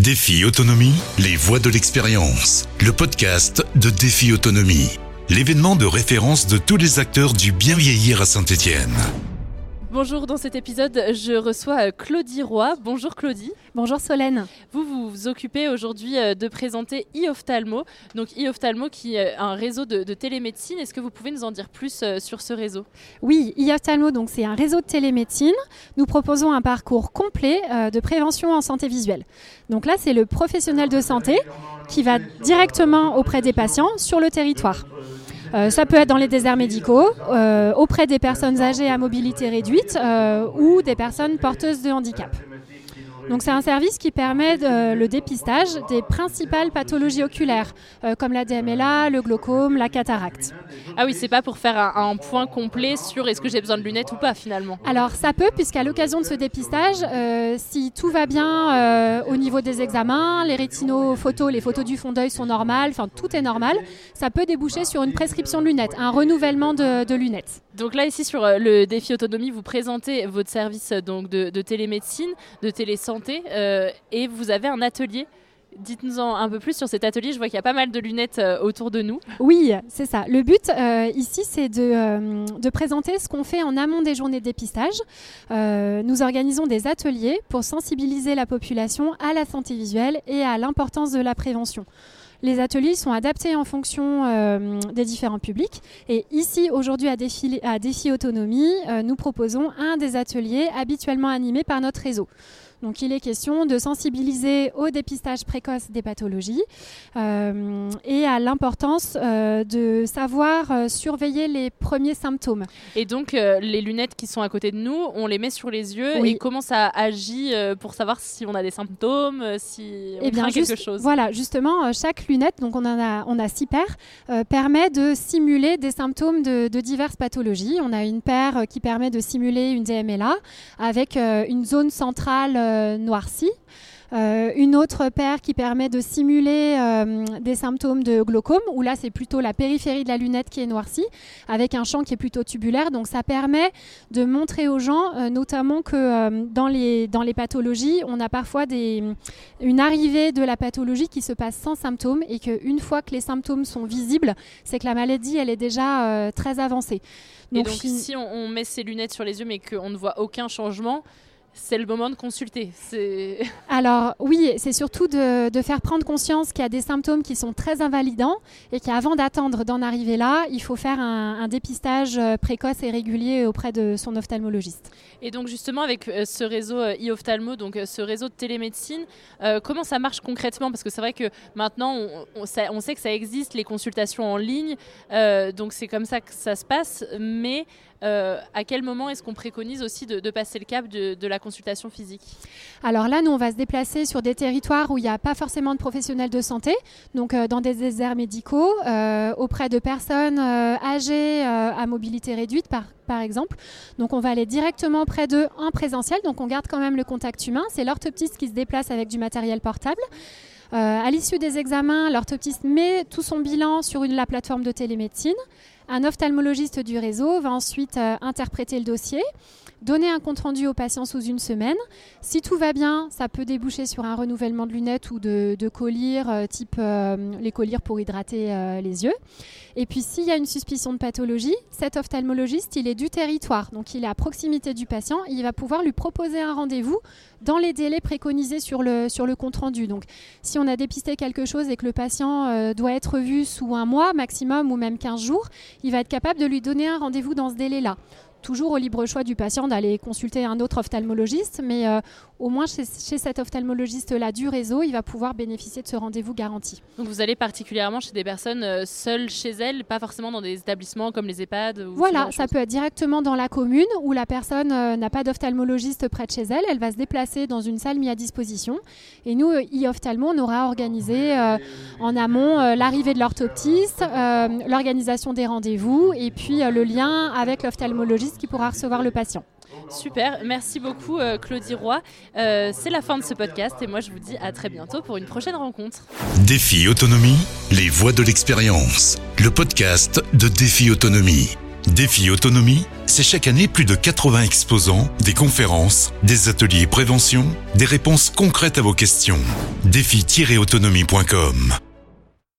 Défi Autonomie, les voix de l'expérience. Le podcast de Défi Autonomie. L'événement de référence de tous les acteurs du bien vieillir à Saint-Étienne. Bonjour, dans cet épisode, je reçois euh, Claudie Roy. Bonjour Claudie. Bonjour Solène. Vous vous, occupez aujourd'hui euh, de présenter e-Ophthalmo. Donc e-Ophthalmo qui est un réseau de, télémédecine. Est-ce que vous pouvez nous en dire plus euh, sur ce réseau? Oui, e-Ophthalmo, donc c'est un réseau de télémédecine. Nous proposons un parcours complet de prévention en santé visuelle. Donc là, c'est le professionnel de santé qui va directement auprès des patients sur le territoire. Euh, ça peut être dans les déserts médicaux, euh, auprès des personnes âgées à mobilité réduite euh, ou des personnes porteuses de handicap. Donc c'est un service qui permet le dépistage des principales pathologies oculaires, euh, comme la DMLA, le glaucome, la cataracte. Ah oui, c'est pas pour faire un, point complet sur est-ce que j'ai besoin de lunettes ou pas finalement. Alors ça peut, puisqu'à l'occasion de ce dépistage, euh, si tout va bien euh, au niveau des examens, les rétinaux photos, les photos du fond d'œil sont normales, enfin tout est normal, ça peut déboucher sur une prescription de lunettes, un renouvellement de, lunettes. Donc là ici sur le défi autonomie, vous présentez votre service donc de, de télémédecine, de télésanté euh, et vous avez un atelier Dites-nous un peu plus sur cet atelier. Je vois qu'il y a pas mal de lunettes euh, autour de nous. Oui, c'est ça. Le but euh, ici, c'est de, de, présenter ce qu'on fait en amont des journées de dépistage. nous organisons des ateliers pour sensibiliser la population à la santé visuelle et à l'importance de la prévention. Les ateliers sont adaptés en fonction des différents publics. Et ici, aujourd'hui, à Défi, Autonomie, nous proposons un des ateliers habituellement animés par notre réseau. Donc il est question de sensibiliser au dépistage précoce des pathologies euh, et à l'importance euh, de savoir euh, surveiller les premiers symptômes. Et donc les lunettes qui sont à côté de nous, on les met sur les yeux et comment ça agit pour savoir si on a des symptômes, si on eh bien, quelque chose? Voilà, justement, chaque lunette, donc on en a, on a six paires, permet de simuler des symptômes de, de, diverses pathologies. On a une paire qui permet de simuler une DMLA avec une zone centrale euh, noirci. Euh, une autre paire qui permet de simuler euh, des symptômes de glaucome, où là c'est plutôt la périphérie de la lunette qui est noircie, avec un champ qui est plutôt tubulaire. Donc ça permet de montrer aux gens, notamment que dans, les, dans les pathologies, on a parfois des, une arrivée de la pathologie qui se passe sans symptômes, et qu'une fois que les symptômes sont visibles, c'est que la maladie elle est déjà très avancée. Donc, et donc si on, on met ses lunettes sur les yeux mais qu'on ne voit aucun changement, c'est le moment de consulter. Alors oui, c'est surtout de, faire prendre conscience qu'il y a des symptômes qui sont très invalidants et qu'avant d'attendre d'en arriver là, il faut faire un, dépistage euh, précoce et régulier auprès de son ophtalmologiste. Et donc justement avec euh, ce réseau euh, e-ophtalmo, donc ce réseau de télémédecine, comment ça marche concrètement? Parce que c'est vrai que maintenant on, sait que ça existe, les consultations en ligne, donc c'est comme ça que ça se passe, mais à quel moment est-ce qu'on préconise aussi de, passer le cap de, la consultation physique Alors là, nous, on va se déplacer sur des territoires où il n'y a pas forcément de professionnels de santé, donc euh, dans des déserts médicaux, euh, auprès de personnes euh, âgées à mobilité réduite, par, exemple. Donc on va aller directement près d'eux en présentiel, donc on garde quand même le contact humain. C'est l'orthoptiste qui se déplace avec du matériel portable. à l'issue des examens, l'orthoptiste met tout son bilan sur la plateforme de télémédecine. Un ophtalmologiste du réseau va ensuite interpréter le dossier donner un compte-rendu au patient sous une semaine. Si tout va bien, ça peut déboucher sur un renouvellement de lunettes ou de, collyres, euh, type euh, les collyres pour hydrater euh, les yeux. Et puis s'il y a une suspicion de pathologie, cet ophtalmologiste, il est du territoire, donc il est à proximité du patient, il va pouvoir lui proposer un rendez-vous dans les délais préconisés sur le, sur le compte-rendu. Donc si on a dépisté quelque chose et que le patient doit être vu sous un mois maximum ou même 15 jours, il va être capable de lui donner un rendez-vous dans ce délai-là toujours au libre choix du patient d'aller consulter un autre ophtalmologiste, mais euh, au moins chez, cet ophtalmologiste-là du réseau, il va pouvoir bénéficier de ce rendez-vous garanti. Donc vous allez particulièrement chez des personnes euh, seules chez elles, pas forcément dans des établissements comme les EHPAD Voilà, ça peut être directement dans la commune où la personne euh, n'a pas d'ophtalmologiste près de chez elle, elle va se déplacer dans une salle mise à disposition. Et nous, e-ophtalmo, on aura organisé en amont l'arrivée de l'orthoptiste, l'organisation des rendez-vous et puis le lien avec l'ophtalmologiste qui pourra recevoir le patient. Super, merci beaucoup euh, Claudie Roy. Euh, c'est la fin de ce podcast et moi je vous dis à très bientôt pour une prochaine rencontre. Défi Autonomie, les voix de l'expérience, le podcast de Défi Autonomie. Défi Autonomie, c'est chaque année plus de 80 exposants, des conférences, des ateliers prévention, des réponses concrètes à vos questions. Défi-autonomie.com